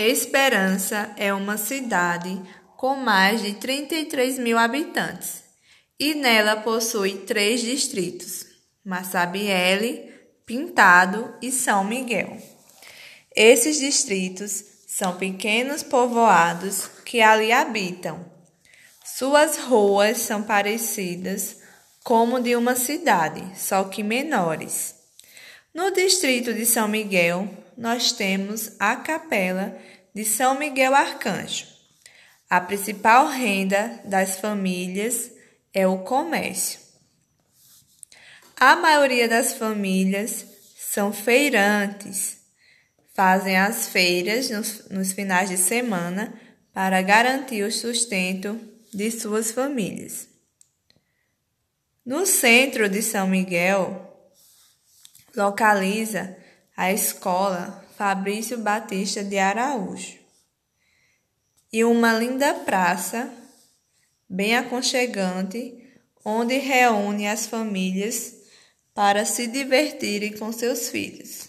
Esperança é uma cidade com mais de 33 mil habitantes e nela possui três distritos: Massabielle, Pintado e São Miguel. Esses distritos são pequenos povoados que ali habitam. Suas ruas são parecidas como de uma cidade, só que menores. No distrito de São Miguel, nós temos a Capela de São Miguel Arcanjo. A principal renda das famílias é o comércio. A maioria das famílias são feirantes, fazem as feiras nos, nos finais de semana para garantir o sustento de suas famílias. No centro de São Miguel, localiza a escola Fabrício Batista de Araújo e uma linda praça bem aconchegante onde reúne as famílias para se divertirem com seus filhos.